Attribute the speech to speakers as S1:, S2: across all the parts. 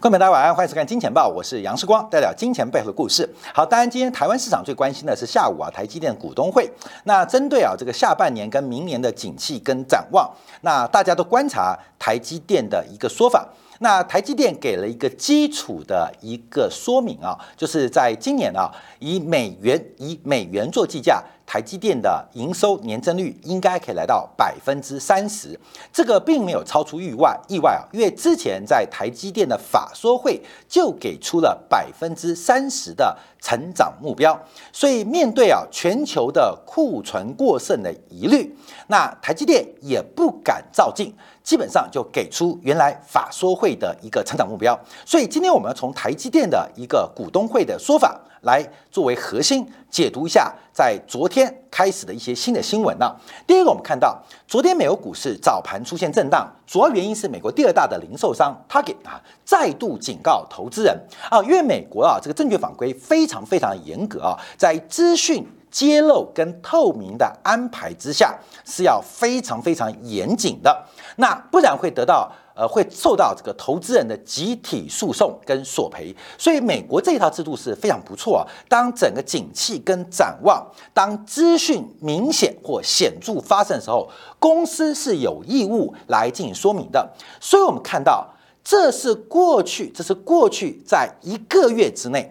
S1: 观众朋友大家晚安，欢迎收看《金钱报》，我是杨世光，代表金钱背后的故事。好，当然今天台湾市场最关心的是下午啊台积电股东会。那针对啊这个下半年跟明年的景气跟展望，那大家都观察台积电的一个说法。那台积电给了一个基础的一个说明啊，就是在今年啊以美元以美元做计价。台积电的营收年增率应该可以来到百分之三十，这个并没有超出意外意外啊，因为之前在台积电的法说会就给出了百分之三十的成长目标，所以面对啊全球的库存过剩的疑虑，那台积电也不敢照进，基本上就给出原来法说会的一个成长目标，所以今天我们要从台积电的一个股东会的说法。来作为核心解读一下，在昨天开始的一些新的新闻呢。第一个，我们看到昨天美国股市早盘出现震荡，主要原因是美国第二大的零售商 Target 啊再度警告投资人啊，因为美国啊这个证券法规非常非常严格啊，在资讯揭露跟透明的安排之下，是要非常非常严谨的，那不然会得到。呃，会受到这个投资人的集体诉讼跟索赔，所以美国这一套制度是非常不错啊。当整个景气跟展望，当资讯明显或显著发生的时候，公司是有义务来进行说明的。所以我们看到，这是过去，这是过去在一个月之内，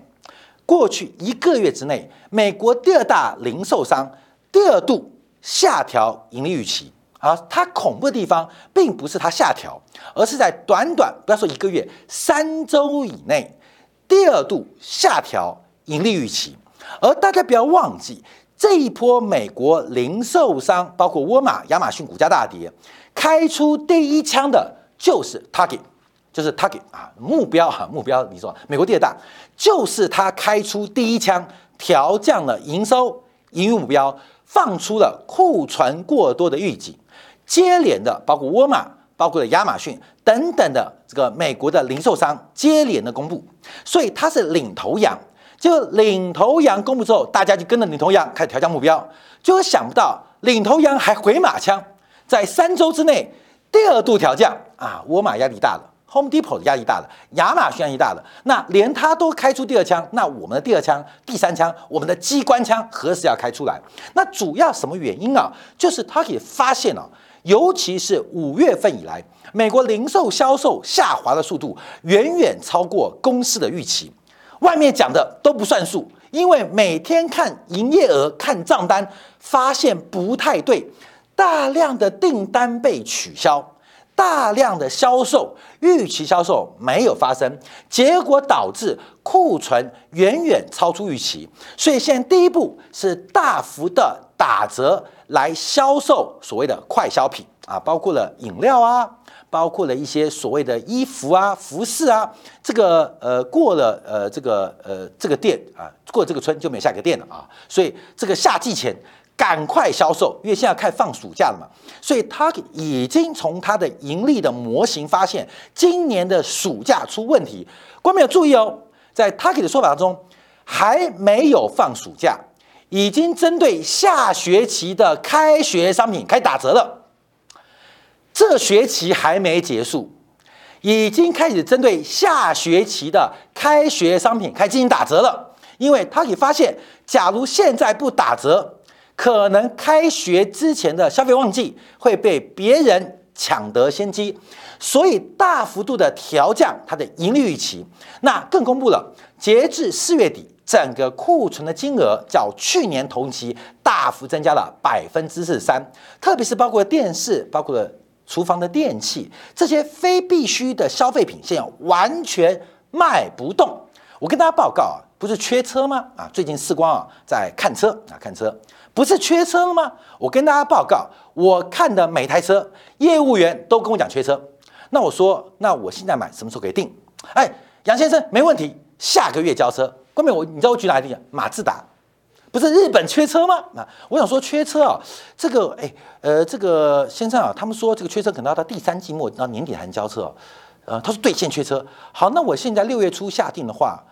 S1: 过去一个月之内，美国第二大零售商第二度下调盈利预期。啊，它恐怖的地方并不是它下调，而是在短短不要说一个月，三周以内，第二度下调盈利预期。而大家不要忘记，这一波美国零售商，包括沃尔玛、亚马逊股价大跌，开出第一枪的就是 Target，就是 Target 啊，目标哈，目标你说美国第二大，就是他开出第一枪，调降了营收盈余目标，放出了库存过多的预警。接连的，包括沃尔玛、包括了亚马逊等等的这个美国的零售商接连的公布，所以它是领头羊。就领头羊公布之后，大家就跟着领头羊开始调降目标。就想不到领头羊还回马枪，在三周之内第二度调降啊！沃尔玛压力大了，Home Depot 压力大了，亚马逊压力大了。那连他都开出第二枪，那我们的第二枪、第三枪，我们的机关枪何时要开出来？那主要什么原因啊？就是他也发现了。尤其是五月份以来，美国零售销售下滑的速度远远超过公司的预期。外面讲的都不算数，因为每天看营业额、看账单，发现不太对，大量的订单被取消，大量的销售预期销售没有发生，结果导致库存远远超出预期。所以现在第一步是大幅的打折。来销售所谓的快消品啊，包括了饮料啊，包括了一些所谓的衣服啊、服饰啊。这个呃过了呃这个呃这个店啊，过这个村就没有下一个店了啊。所以这个夏季前赶快销售，因为现在开放暑假了嘛。所以他已经从他的盈利的模型发现，今年的暑假出问题。观众要注意哦，在他给的说法当中，还没有放暑假。已经针对下学期的开学商品开打折了，这学期还没结束，已经开始针对下学期的开学商品开进行打折了。因为他可以发现，假如现在不打折，可能开学之前的消费旺季会被别人抢得先机，所以大幅度的调降它的盈利预期。那更公布了，截至四月底。整个库存的金额较去年同期大幅增加了百分之四十三，特别是包括电视、包括厨房的电器这些非必需的消费品，现在完全卖不动。我跟大家报告啊，不是缺车吗？啊，最近时光啊在看车啊，看车不是缺车吗？我跟大家报告，我看的每台车业务员都跟我讲缺车。那我说，那我现在买什么时候可以定？哎，杨先生没问题，下个月交车。后面我你知道我举哪个例子？马自达不是日本缺车吗？那我想说缺车啊，这个哎呃这个先生啊，他们说这个缺车可能要到第三季末到年底才能交车，呃他说对现缺车。好，那我现在六月初下定的话，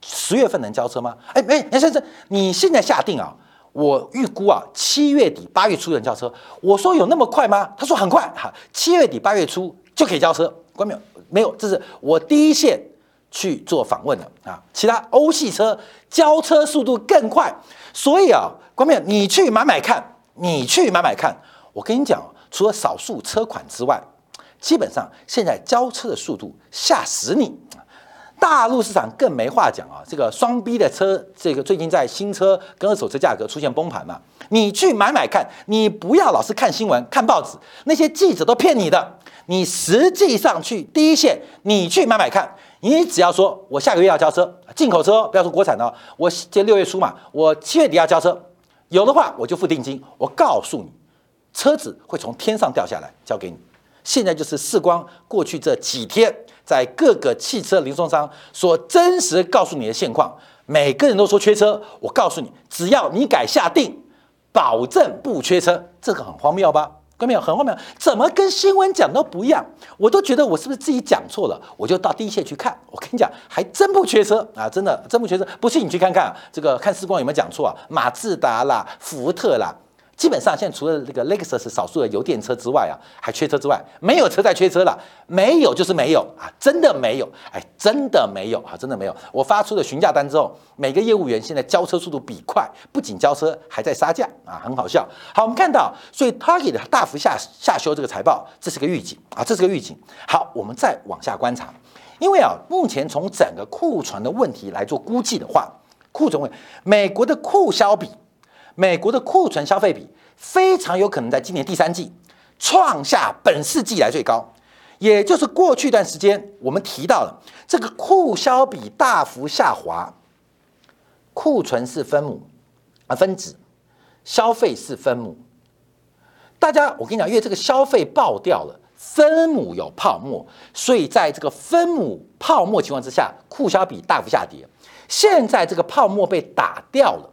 S1: 十月份能交车吗？哎哎杨先生，你现在下定啊，我预估啊七月底八月初能交车。我说有那么快吗？他说很快哈，七月底八月初就可以交车。关没有？没有，这是我第一线。去做访问了啊。其他欧系车交车速度更快，所以啊，关键你去买买看，你去买买看。我跟你讲，除了少数车款之外，基本上现在交车的速度吓死你。大陆市场更没话讲啊！这个双 B 的车，这个最近在新车跟二手车价格出现崩盘嘛？你去买买看，你不要老是看新闻、看报纸，那些记者都骗你的。你实际上去第一线，你去买买看，你只要说我下个月要交车，进口车不要说国产的，我这六月初嘛，我七月底要交车，有的话我就付定金。我告诉你，车子会从天上掉下来交给你。现在就是世光过去这几天。在各个汽车零售商所真实告诉你的现况，每个人都说缺车。我告诉你，只要你敢下定，保证不缺车。这个很荒谬吧？有没有，很荒谬。怎么跟新闻讲都不一样？我都觉得我是不是自己讲错了？我就到第一线去看。我跟你讲，还真不缺车 啊！真的，真不缺车。不信你去看看，这个看时光有没有讲错啊？马自达啦，福特啦。基本上现在除了这个 Lexus 少数的油电车之外啊，还缺车之外，没有车在缺车了，没有就是没有啊，真的没有，哎，真的没有啊，真的没有。我发出了询价单之后，每个业务员现在交车速度比快，不仅交车，还在杀价啊，很好笑。好，我们看到，所以 Target 大幅下下修这个财报，这是个预警啊，这是个预警。好，我们再往下观察，因为啊，目前从整个库存的问题来做估计的话，库存问美国的库销比。美国的库存消费比非常有可能在今年第三季创下本世纪以来最高，也就是过去一段时间我们提到了这个库销比大幅下滑，库存是分母啊分子，消费是分母。大家我跟你讲，因为这个消费爆掉了，分母有泡沫，所以在这个分母泡沫情况之下，库销比大幅下跌。现在这个泡沫被打掉了。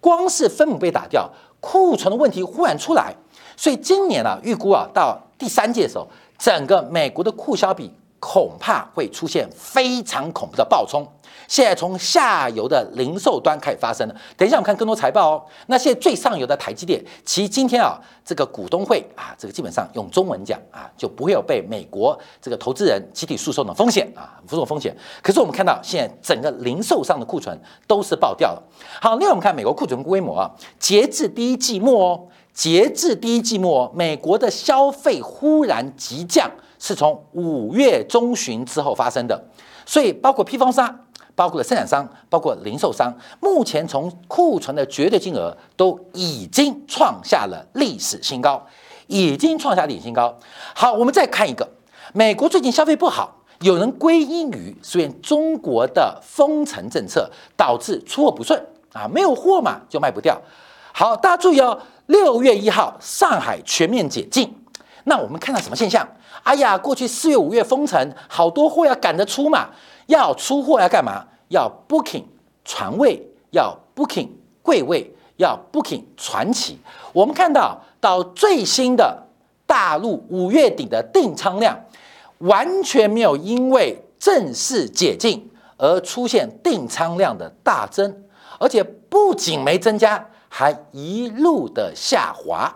S1: 光是分母被打掉，库存的问题忽然出来，所以今年啊，预估啊，到第三届的时候，整个美国的库销比恐怕会出现非常恐怖的暴冲。现在从下游的零售端开始发生了。等一下我们看更多财报哦。那现在最上游的台积电，其实今天啊，这个股东会啊，这个基本上用中文讲啊，就不会有被美国这个投资人集体诉讼的风险啊，诉讼风险。可是我们看到现在整个零售上的库存都是爆掉了。好，另外我们看美国库存规模啊，截至第一季末哦，截至第一季末，美国的消费忽然急降，是从五月中旬之后发生的。所以包括批发商。包括了生产商，包括零售商，目前从库存的绝对金额都已经创下了历史新高，已经创下历史新高。好，我们再看一个，美国最近消费不好，有人归因于虽然中国的封城政策导致出货不顺啊，没有货嘛就卖不掉。好，大家注意哦，六月一号上海全面解禁，那我们看到什么现象？哎呀，过去四月五月封城，好多货要赶得出嘛。要出货要干嘛？要 booking 船位，要 booking 柜位，要 booking 船期。我们看到到最新的大陆五月底的订仓量，完全没有因为正式解禁而出现订仓量的大增，而且不仅没增加，还一路的下滑，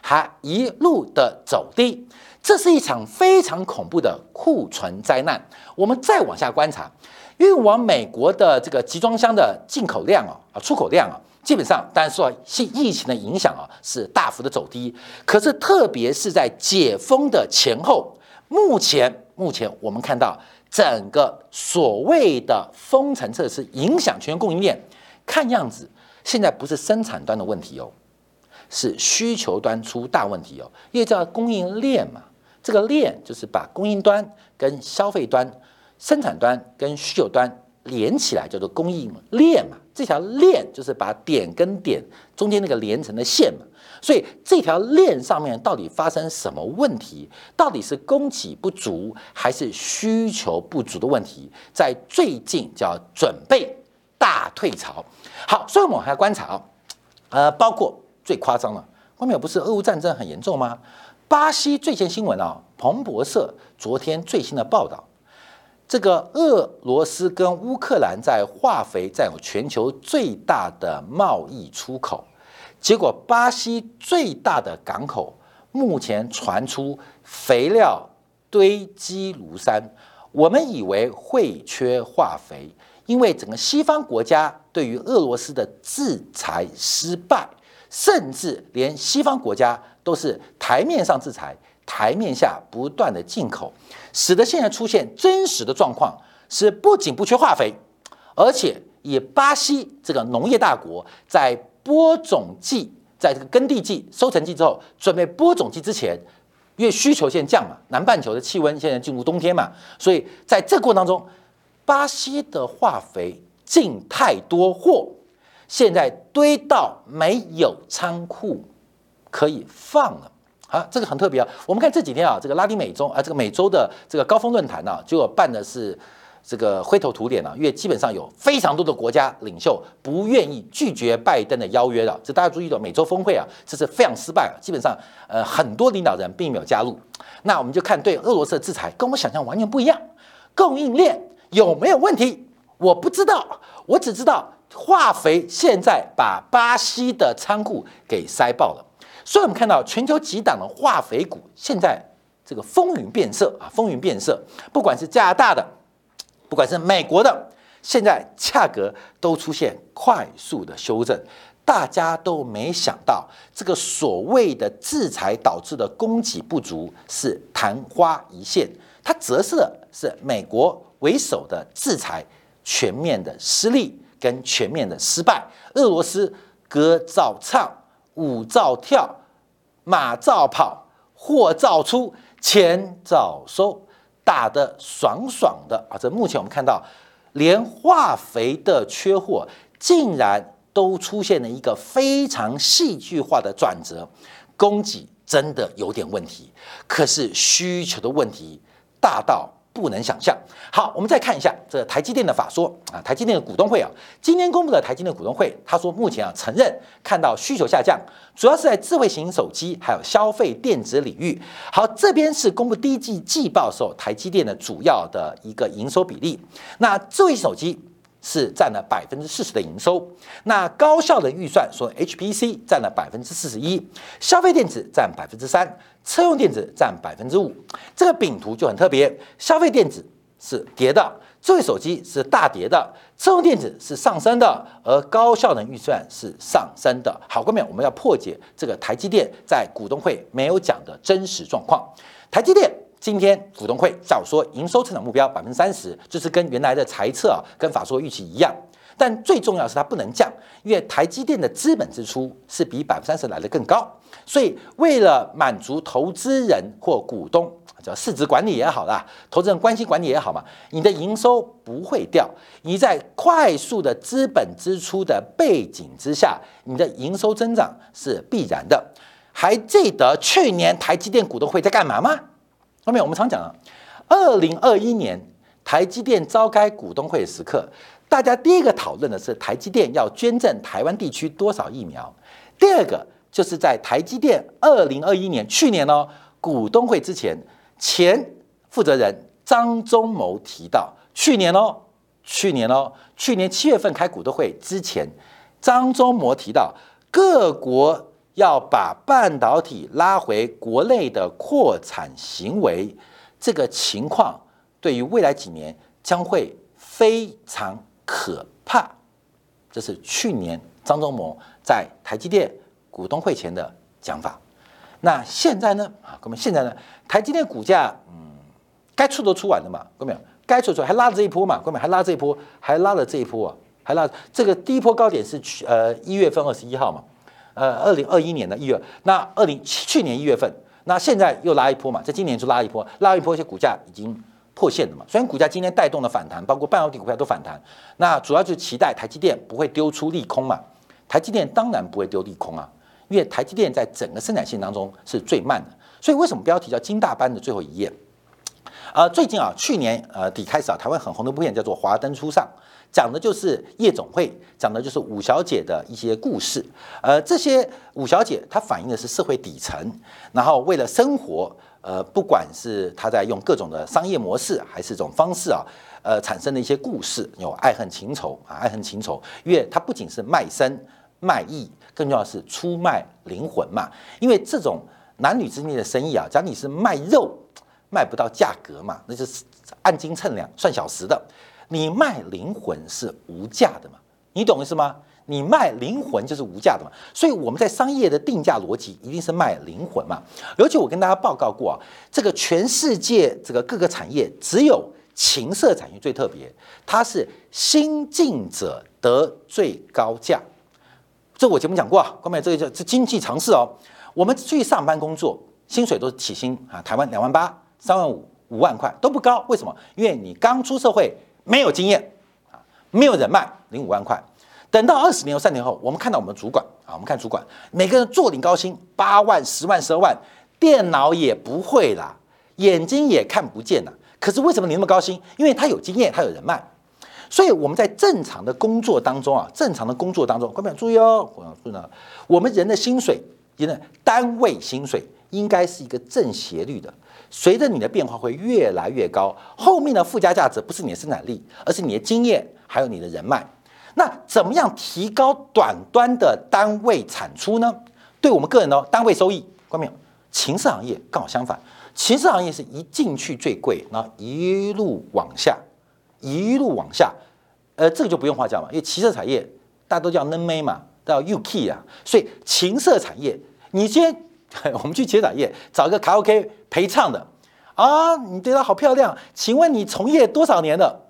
S1: 还一路的走低。这是一场非常恐怖的库存灾难。我们再往下观察，运往美国的这个集装箱的进口量啊，啊出口量啊，基本上但是说是疫情的影响啊，是大幅的走低。可是特别是在解封的前后，目前目前我们看到整个所谓的封城措施影响全供应链，看样子现在不是生产端的问题哦，是需求端出大问题哦，因为叫供应链嘛。这个链就是把供应端跟消费端、生产端跟需求端连起来，叫做供应链嘛。这条链就是把点跟点中间那个连成的线嘛。所以这条链上面到底发生什么问题？到底是供给不足还是需求不足的问题？在最近叫准备大退潮。好，所以我们还要观察啊，呃，包括最夸张了，外面不是俄乌战争很严重吗？巴西最新新闻啊，彭博社昨天最新的报道，这个俄罗斯跟乌克兰在化肥占有全球最大的贸易出口，结果巴西最大的港口目前传出肥料堆积如山，我们以为会缺化肥，因为整个西方国家对于俄罗斯的制裁失败，甚至连西方国家都是台面上制裁，台面下不断的进口，使得现在出现真实的状况是不仅不缺化肥，而且以巴西这个农业大国在播种季，在这个耕地季、收成季之后，准备播种季之前。因为需求现降嘛，南半球的气温现在进入冬天嘛，所以在这过程当中，巴西的化肥进太多货，现在堆到没有仓库可以放了啊，这个很特别啊。我们看这几天啊，这个拉丁美洲啊，这个美洲的这个高峰论坛呢，就办的是。这个灰头土脸啊，因为基本上有非常多的国家领袖不愿意拒绝拜登的邀约的。这大家注意到，美洲峰会啊，这是非常失败啊。基本上，呃，很多领导人并没有加入。那我们就看对俄罗斯的制裁，跟我想象完全不一样。供应链有没有问题？我不知道，我只知道化肥现在把巴西的仓库给塞爆了。所以我们看到全球几档的化肥股现在这个风云变色啊，风云变色，不管是加拿大的。不管是美国的，现在价格都出现快速的修正，大家都没想到这个所谓的制裁导致的供给不足是昙花一现，它折射的是美国为首的制裁全面的失利跟全面的失败。俄罗斯歌照唱，舞照跳，马照跑，货照出，钱照收。打得爽爽的啊！这目前我们看到，连化肥的缺货竟然都出现了一个非常戏剧化的转折，供给真的有点问题，可是需求的问题大到。不能想象。好，我们再看一下这台积电的法说啊，台积电的股东会啊，今天公布的台积电股东会，他说目前啊承认看到需求下降，主要是在智慧型手机还有消费电子领域。好，这边是公布第一季季报时候台积电的主要的一个营收比例。那智慧手机。是占了百分之四十的营收，那高效的预算说 HPC 占了百分之四十一，消费电子占百分之三，车用电子占百分之五。这个饼图就很特别，消费电子是跌的，智慧手机是大跌的，车用电子是上升的，而高效能预算是上升的。好，后面我们要破解这个台积电在股东会没有讲的真实状况，台积电。今天股东会照说营收成长目标百分之三十，就是跟原来的财测啊，跟法说预期一样。但最重要是它不能降，因为台积电的资本支出是比百分之三十来的更高。所以为了满足投资人或股东，叫市值管理也好啦，投资人关系管理也好嘛，你的营收不会掉。你在快速的资本支出的背景之下，你的营收增长是必然的。还记得去年台积电股东会在干嘛吗？后面我们常讲啊，二零二一年台积电召开股东会的时刻，大家第一个讨论的是台积电要捐赠台湾地区多少疫苗。第二个就是在台积电二零二一年去年哦股东会之前，前负责人张忠谋提到，去年哦，去年哦，去年七月份开股东会之前，张忠谋提到各国。要把半导体拉回国内的扩产行为，这个情况对于未来几年将会非常可怕。这是去年张忠谋在台积电股东会前的讲法。那现在呢？啊，各位，现在呢？台积电股价，嗯，该出都出完了嘛？各位，该出出还拉着这一波嘛？各位，还拉这一波，还拉了这一波啊？还拉这个第一波高点是去呃一月份二十一号嘛？呃，二零二一年的一月，那二零去年一月份，那现在又拉一波嘛，在今年就拉一波，拉一波，一些股价已经破线了嘛。虽然股价今天带动了反弹，包括半导体股票都反弹，那主要就是期待台积电不会丢出利空嘛。台积电当然不会丢利空啊，因为台积电在整个生产线当中是最慢的，所以为什么标题叫金大班的最后一页？呃，最近啊，去年呃底开始啊，台湾很红的部片叫做《华灯初上》。讲的就是夜总会，讲的就是五小姐的一些故事。呃，这些五小姐她反映的是社会底层，然后为了生活，呃，不管是她在用各种的商业模式，还是一种方式啊，呃，产生的一些故事，有爱恨情仇啊，爱恨情仇。因为它不仅是卖身卖艺，更重要是出卖灵魂嘛。因为这种男女之间的生意啊，讲你是卖肉。卖不到价格嘛，那就是按斤称两算小时的。你卖灵魂是无价的嘛？你懂意思吗？你卖灵魂就是无价的嘛。所以我们在商业的定价逻辑一定是卖灵魂嘛。尤其我跟大家报告过啊，这个全世界这个各个产业只有情色产业最特别，它是新进者得最高价。这我节目讲过啊，关妹，这个叫这经济常识哦。我们去上班工作，薪水都是起薪啊，台湾两万八、三万五、五万块都不高，为什么？因为你刚出社会，没有经验啊，没有人脉，领五万块。等到二十年后、三年后，我们看到我们主管啊，我们看主管，每个人坐领高薪八万、十万、十二万，电脑也不会啦，眼睛也看不见了。可是为什么你那么高薪？因为他有经验，他有人脉。所以我们在正常的工作当中啊，正常的工作当中，各位注意哦，我要注意呢，我们人的薪水。因为单位薪水应该是一个正斜率的，随着你的变化会越来越高。后面的附加价值不是你的生产力，而是你的经验，还有你的人脉。那怎么样提高短端的单位产出呢？对我们个人呢，单位收益，关没有？情色行业刚好相反，情色行业是一进去最贵，然后一路往下，一路往下。呃，这个就不用话讲了，因为情色产业大家都叫嫩妹嘛。叫 UK 啊，所以情色产业，你先 我们去情色产业找一个卡拉 OK 陪唱的啊，你对他好漂亮，请问你从业多少年了？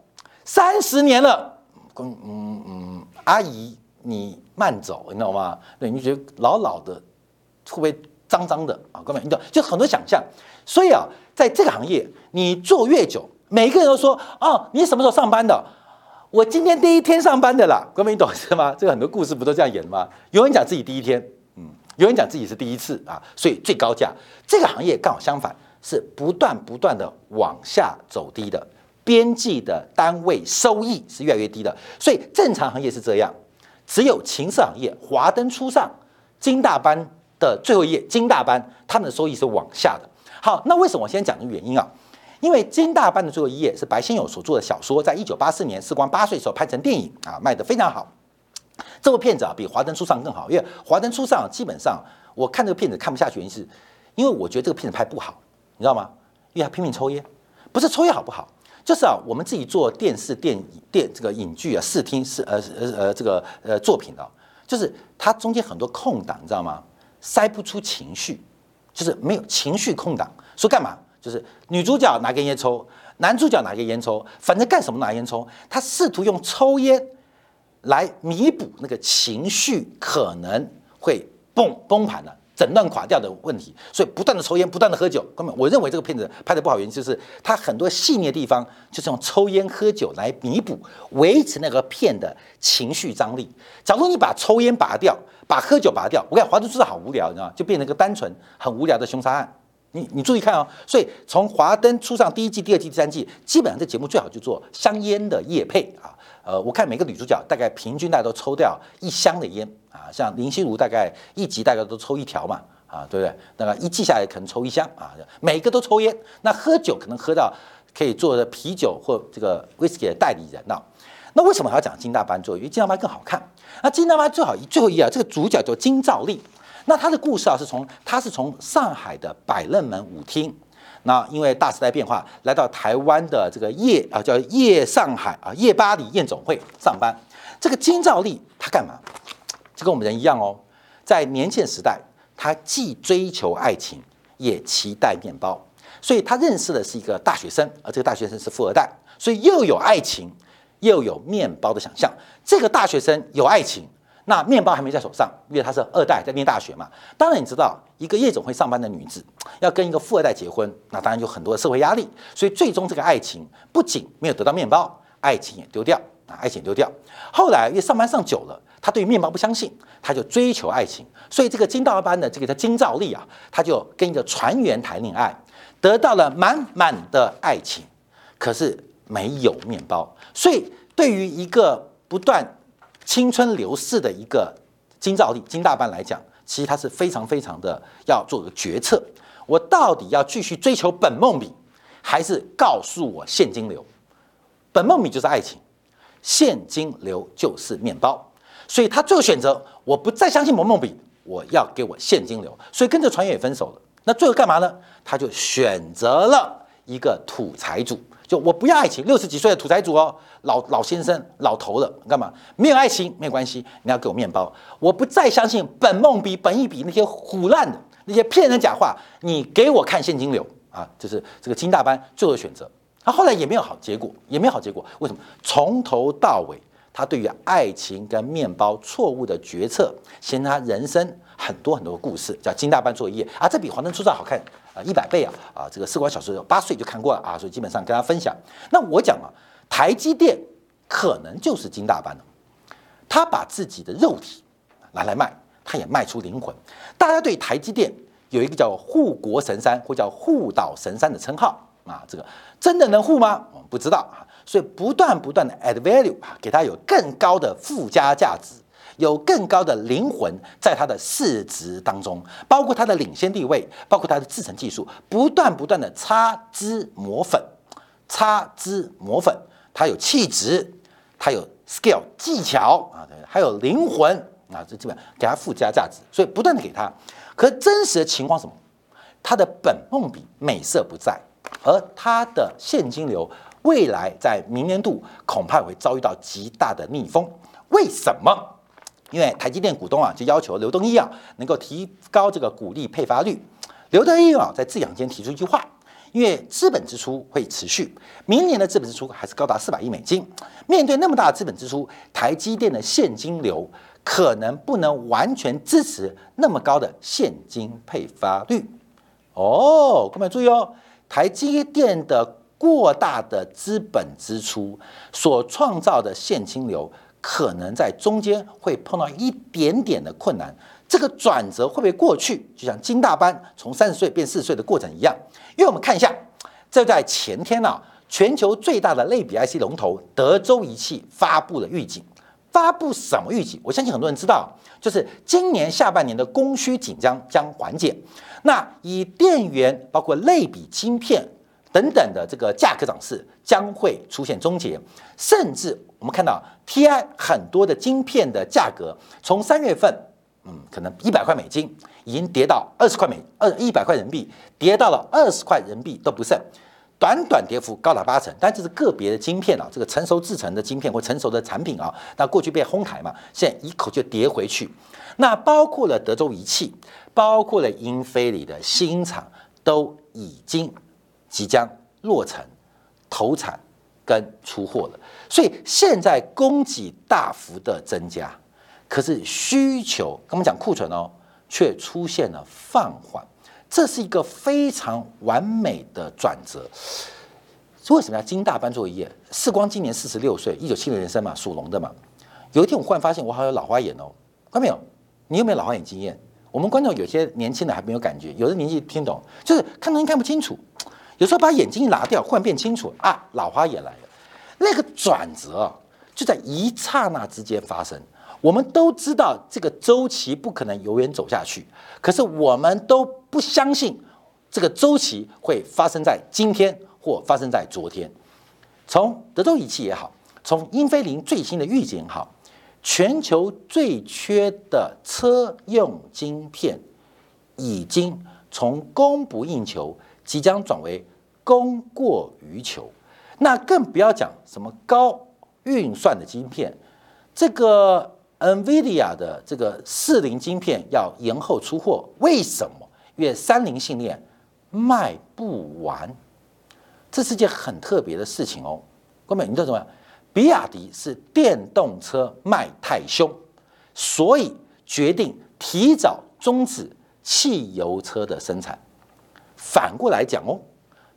S1: 三十年了。嗯嗯嗯，阿姨你慢走，你知道吗？对，你觉得老老的会不会脏脏的啊？各位，你懂，就很多想象。所以啊，在这个行业，你做越久，每个人都说哦，你什么时候上班的？我今天第一天上班的啦，各位你懂是吗？这个很多故事不都这样演吗？有人讲自己第一天，有人讲自己是第一次啊，所以最高价。这个行业刚好相反，是不断不断的往下走低的，边际的单位收益是越来越低的。所以正常行业是这样，只有情色行业华灯初上，金大班的最后一页，金大班他们的收益是往下的。好，那为什么我先讲的原因啊？因为金大班的最后一页是白先勇所做的小说，在一九八四年时光八岁时候拍成电影啊，卖得非常好。这部片子啊比《华灯初上》更好，因为《华灯初上》基本上我看这个片子看不下去，原因是因为我觉得这个片子拍不好，你知道吗？因为他拼命抽烟，不是抽烟好不好，就是啊，我们自己做电视、电影、电这个影剧啊、视听、视呃呃呃这个呃作品的，就是它中间很多空档，你知道吗？塞不出情绪，就是没有情绪空档，说干嘛？就是女主角拿根烟抽，男主角拿根烟抽，反正干什么拿烟抽。他试图用抽烟来弥补那个情绪可能会崩崩盘的、整段垮掉的问题，所以不断的抽烟，不断的喝酒。根本我认为这个片子拍的不好，原因就是他很多细腻的地方就是用抽烟喝酒来弥补，维持那个片的情绪张力。假如你把抽烟拔掉，把喝酒拔掉，我看《华灯初上》好无聊，你知道吗？就变成一个单纯很无聊的凶杀案。你你注意看哦，所以从华灯初上第一季、第二季、第三季，基本上这节目最好就做香烟的叶配啊。呃，我看每个女主角大概平均大家都抽掉一箱的烟啊，像林心如大概一集大概都抽一条嘛啊，对不对？那个一季下来可能抽一箱啊，每个都抽烟。那喝酒可能喝到可以做的啤酒或这个威士忌的代理人啊。那为什么还要讲金大班做？因为金大班更好看。那金大班最好最后一页，这个主角叫金兆丽。那他的故事啊，是从他是从上海的百乐门舞厅，那因为大时代变化，来到台湾的这个夜啊，叫夜上海啊，夜巴黎夜总会上班。这个金兆丽他干嘛？就跟我们人一样哦，在年轻时代，他既追求爱情，也期待面包，所以他认识的是一个大学生，而这个大学生是富二代，所以又有爱情，又有面包的想象。这个大学生有爱情。那面包还没在手上，因为他是二代在念大学嘛。当然你知道，一个夜总会上班的女子要跟一个富二代结婚，那当然有很多的社会压力。所以最终这个爱情不仅没有得到面包，爱情也丢掉啊，爱情丢掉。后来因为上班上久了，他对面包不相信，他就追求爱情。所以这个金道班的这个叫金兆丽啊，他就跟一个船员谈恋爱，得到了满满的爱情，可是没有面包。所以对于一个不断青春流逝的一个金兆丽金大班来讲，其实他是非常非常的要做个决策，我到底要继续追求本梦比，还是告诉我现金流？本梦比就是爱情，现金流就是面包，所以他最后选择我不再相信本梦比，我要给我现金流，所以跟着船员也分手了。那最后干嘛呢？他就选择了一个土财主，就我不要爱情，六十几岁的土财主哦，老老先生老头了，干嘛？没有爱情没有关系，你要给我面包，我不再相信本梦比本意比那些胡烂的那些骗人假话，你给我看现金流啊，就是这个金大班最后的选择，他后来也没有好结果，也没有好结果，为什么？从头到尾。他对于爱情跟面包错误的决策，显他人生很多很多故事，叫金大班作业啊，这比《华灯初上》好看啊一百倍啊啊！这个四光小时八岁就看过了啊，所以基本上跟大家分享。那我讲啊，台积电可能就是金大班的，他把自己的肉体拿来卖，他也卖出灵魂。大家对台积电有一个叫护国神山或叫护岛神山的称号啊，这个真的能护吗？我们不知道啊。所以不断不断的 add value 啊，给它有更高的附加价值，有更高的灵魂在它的市值当中，包括它的领先地位，包括它的制程技术，不断不断的擦脂抹粉，擦脂抹粉，它有气质，它有 skill 技巧啊，还有灵魂啊，这基本给它附加价值，所以不断的给它。可真实的情况什么？它的本梦比美色不在，而它的现金流。未来在明年度恐怕会遭遇到极大的逆风，为什么？因为台积电股东啊就要求刘东一啊能够提高这个股利配发率。刘德一啊在字养间提出一句话：，因为资本支出会持续，明年的资本支出还是高达四百亿美金。面对那么大的资本支出，台积电的现金流可能不能完全支持那么高的现金配发率。哦，各位注意哦，台积电的。过大的资本支出所创造的现金流，可能在中间会碰到一点点的困难。这个转折会不会过去？就像金大班从三十岁变四十岁的过程一样。因为我们看一下，这在前天呢，全球最大的类比 IC 龙头德州仪器发布了预警。发布什么预警？我相信很多人知道，就是今年下半年的供需紧张将缓解。那以电源包括类比晶片。等等的这个价格涨势将会出现终结，甚至我们看到 TI 很多的晶片的价格从三月份，嗯，可能一百块美金已经跌到二十块美二一百块人民币，跌到了二十块人民币都不剩，短短跌幅高达八成。但这是个别的晶片啊，这个成熟制成的晶片或成熟的产品啊，那过去被哄抬嘛，现在一口就跌回去。那包括了德州仪器，包括了英飞凌的新厂都已经。即将落成、投产跟出货了，所以现在供给大幅的增加，可是需求，我们讲库存哦，却出现了放缓，这是一个非常完美的转折。为什么要金大班作业？世光今年四十六岁，一九七零年生嘛，属龙的嘛。有一天我忽然发现我好像有老花眼哦，看到没有？你有没有老花眼经验？我们观众有些年轻的还没有感觉，有的年纪听懂，就是看东西看不清楚。有时候把眼睛一拿掉，忽然变清楚啊，老花眼来了。那个转折就在一刹那之间发生。我们都知道这个周期不可能永远走下去，可是我们都不相信这个周期会发生在今天或发生在昨天。从德州仪器也好，从英飞凌最新的预警也好，全球最缺的车用晶片已经从供不应求即将转为。供过于求，那更不要讲什么高运算的晶片，这个 NVIDIA 的这个四零晶片要延后出货，为什么？因为三菱信念卖不完，这是件很特别的事情哦。各位，你知道怎么样？比亚迪是电动车卖太凶，所以决定提早终止汽油车的生产。反过来讲哦。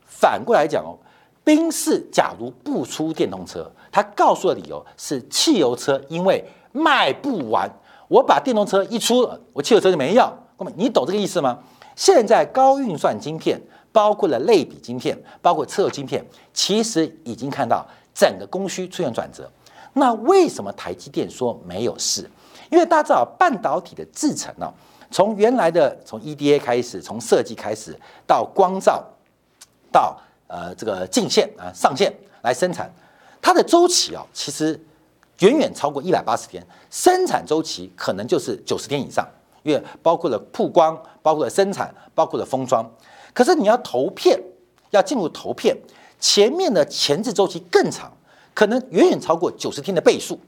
S1: 反过来讲哦，宾士假如不出电动车，他告诉的理由是汽油车因为卖不完，我把电动车一出，我汽油车就没人要。那么你懂这个意思吗？现在高运算晶片，包括了类比晶片，包括车用晶片，其实已经看到整个供需出现转折。那为什么台积电说没有事？因为大家知道半导体的制程呢，从原来的从 EDA 开始，从设计开始到光照。到呃这个进线啊上线来生产，它的周期啊其实远远超过一百八十天，生产周期可能就是九十天以上，因为包括了曝光，包括了生产，包括了封装。可是你要投片，要进入投片，前面的前置周期更长，可能远远超过九十天的倍数。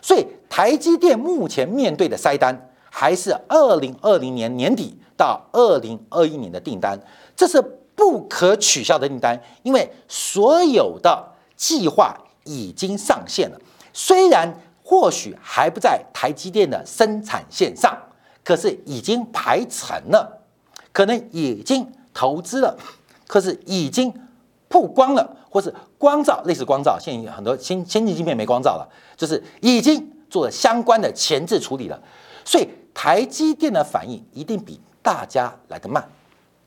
S1: 所以台积电目前面对的塞单，还是二零二零年年底到二零二一年的订单，这是不可取消的订单，因为所有的计划已经上线了。虽然或许还不在台积电的生产线上，可是已经排成了，可能已经投资了，可是已经曝光了，或是光照，类似光照，现在很多先先进芯片没光照了。就是已经做了相关的前置处理了，所以台积电的反应一定比大家来得慢，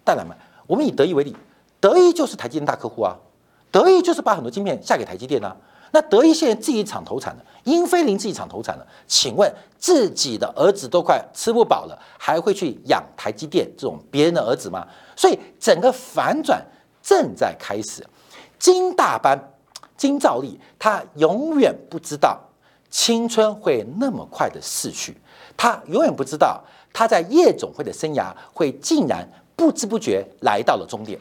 S1: 当然慢。我们以德意为例，德意就是台积电大客户啊，德意就是把很多晶片下给台积电啊。那德意现在自己厂投产了，英飞凌自己厂投产了，请问自己的儿子都快吃不饱了，还会去养台积电这种别人的儿子吗？所以整个反转正在开始，金大班。金兆利，他永远不知道青春会那么快的逝去，他永远不知道他在夜总会的生涯会竟然不知不觉来到了终点。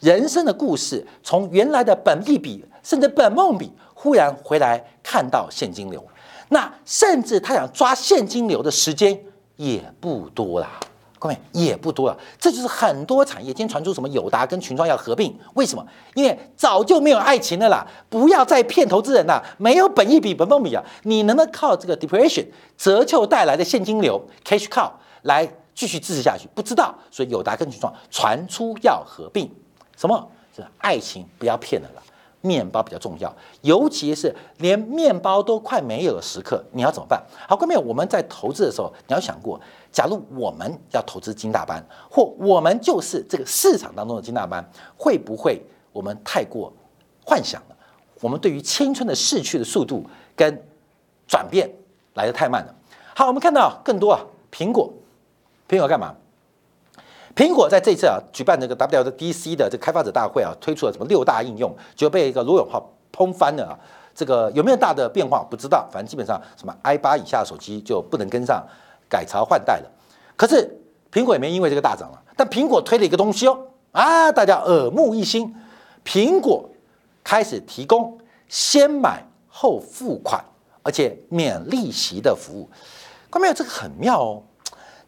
S1: 人生的故事从原来的本利比，甚至本梦比，忽然回来看到现金流，那甚至他想抓现金流的时间也不多了。各位也不多了，这就是很多产业今天传出什么友达跟群创要合并，为什么？因为早就没有爱情了啦！不要再骗投资人啦！没有本益比、本梦比啊！你能不能靠这个 depreciation 折旧带来的现金流 cash cow 来继续支持下去？不知道，所以友达跟群创传出要合并，什么？是爱情不要骗了啦！面包比较重要，尤其是连面包都快没有的时刻，你要怎么办？好，各位，我们在投资的时候，你要想过，假如我们要投资金大班，或我们就是这个市场当中的金大班，会不会我们太过幻想了？我们对于青春的逝去的速度跟转变来的太慢了。好，我们看到更多啊，苹果，苹果干嘛？苹果在这次啊举办这个 WWDC 的这个开发者大会啊，推出了什么六大应用，就被一个罗永浩喷翻了啊。这个有没有大的变化不知道，反正基本上什么 i 八以下的手机就不能跟上改朝换代了。可是苹果也没因为这个大涨了，但苹果推了一个东西哦啊，大家耳目一新，苹果开始提供先买后付款，而且免利息的服务。看到没有？这个很妙哦。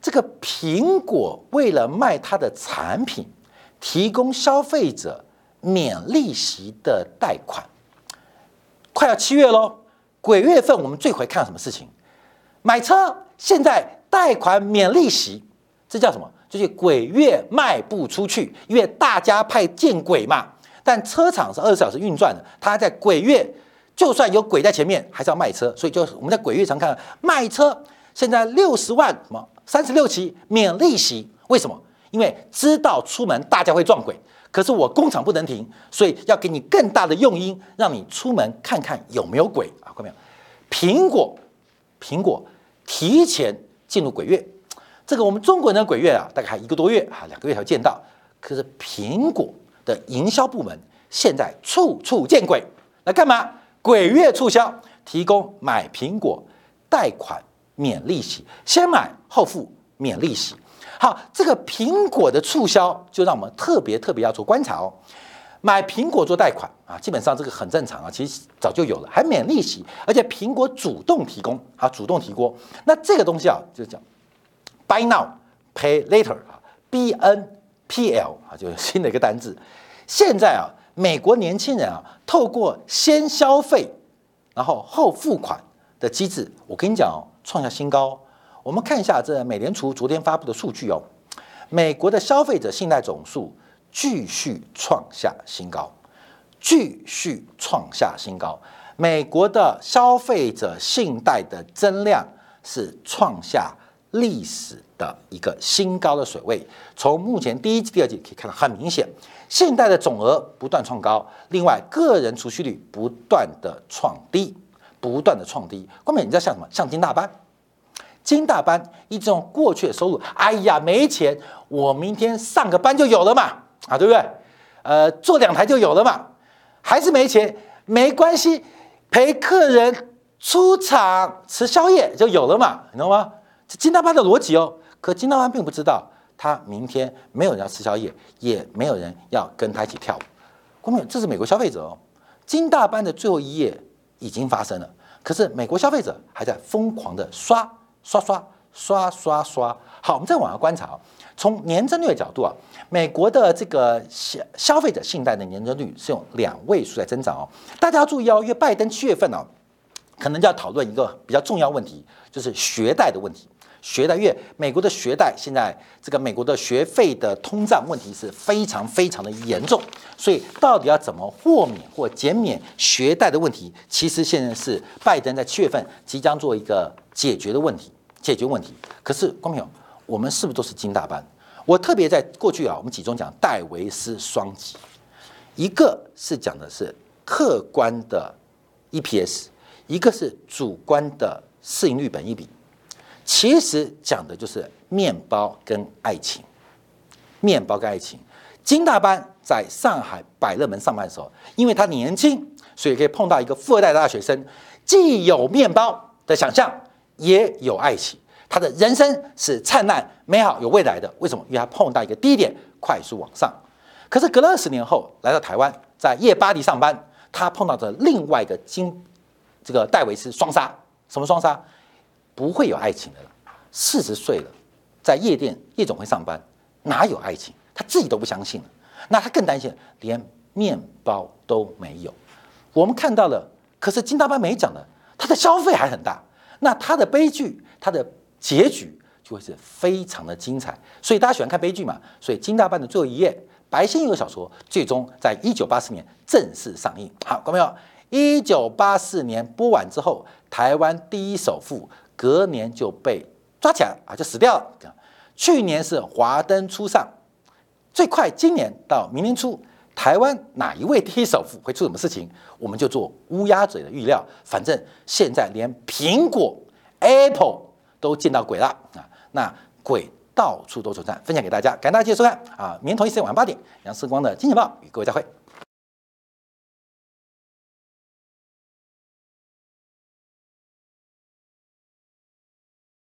S1: 这个苹果为了卖它的产品，提供消费者免利息的贷款。快要七月喽，鬼月份我们最会看到什么事情？买车现在贷款免利息，这叫什么？就是鬼月卖不出去，因为大家怕见鬼嘛。但车厂是二十小时运转的，它在鬼月就算有鬼在前面，还是要卖车。所以就我们在鬼月常看卖车，现在六十万什么？三十六期免利息，为什么？因为知道出门大家会撞鬼，可是我工厂不能停，所以要给你更大的诱因，让你出门看看有没有鬼啊？看到没有？苹果，苹果提前进入鬼月，这个我们中国人的鬼月啊，大概还一个多月啊，两个月才见到。可是苹果的营销部门现在处处见鬼，来干嘛？鬼月促销，提供买苹果贷款。免利息，先买后付免利息。好，这个苹果的促销就让我们特别特别要做观察哦。买苹果做贷款啊，基本上这个很正常啊，其实早就有了，还免利息，而且苹果主动提供啊，主动提供。那这个东西啊，就叫 Buy Now Pay Later 啊，B N P L 啊，就是新的一个单字。现在啊，美国年轻人啊，透过先消费然后后付款的机制，我跟你讲哦。创下新高，我们看一下这美联储昨天发布的数据哦，美国的消费者信贷总数继续创下新高，继续创下新高。美国的消费者信贷的增量是创下历史的一个新高的水位。从目前第一季、第二季可以看到，很明显，信贷的总额不断创高，另外个人储蓄率不断的创低。不断的创低，后面你知道像什么？像金大班，金大班一种过去的收入，哎呀，没钱，我明天上个班就有了嘛，啊，对不对？呃，做两台就有了嘛，还是没钱，没关系，陪客人出场吃宵夜就有了嘛，你知道吗？这金大班的逻辑哦，可金大班并不知道，他明天没有人要吃宵夜，也没有人要跟他一起跳舞。光明，这是美国消费者哦。金大班的最后一页已经发生了，可是美国消费者还在疯狂的刷刷刷刷刷刷。好，我们再往下观察，从年增率的角度啊，美国的这个消消费者信贷的年增率是用两位数在增长哦。大家要注意哦，因为拜登七月份呢，可能就要讨论一个比较重要问题，就是学贷的问题。学贷，因为美国的学贷现在这个美国的学费的通胀问题是非常非常的严重，所以到底要怎么豁免或减免学贷的问题，其实现在是拜登在七月份即将做一个解决的问题，解决问题。可是，光朋友，我们是不是都是金大班？我特别在过去啊，我们集中讲戴维斯双击，一个是讲的是客观的 EPS，一个是主观的市盈率本益比。其实讲的就是面包跟爱情，面包跟爱情。金大班在上海百乐门上班的时候，因为他年轻，所以可以碰到一个富二代大学生，既有面包的想象，也有爱情。他的人生是灿烂、美好、有未来的。为什么？因为他碰到一个低点，快速往上。可是隔了二十年后，来到台湾，在夜巴黎上班，他碰到的另外一个金，这个戴维斯双杀，什么双杀？不会有爱情的了。四十岁了，在夜店夜总会上班，哪有爱情？他自己都不相信了。那他更担心，连面包都没有。我们看到了，可是金大班没讲的，他的消费还很大。那他的悲剧，他的结局就会是非常的精彩。所以大家喜欢看悲剧嘛？所以金大班的最后一页，白先勇的小说，最终在一九八四年正式上映。好，各位朋友，一九八四年播完之后，台湾第一首富。隔年就被抓起来啊，就死掉了。去年是华灯初上，最快今年到明年初，台湾哪一位第一首富会出什么事情，我们就做乌鸦嘴的预料。反正现在连苹果 Apple 都见到鬼了啊，那鬼到处都存在。分享给大家，感谢大家继续收看啊！明天同一时间晚上八点，杨世光的金钱报与各位再会。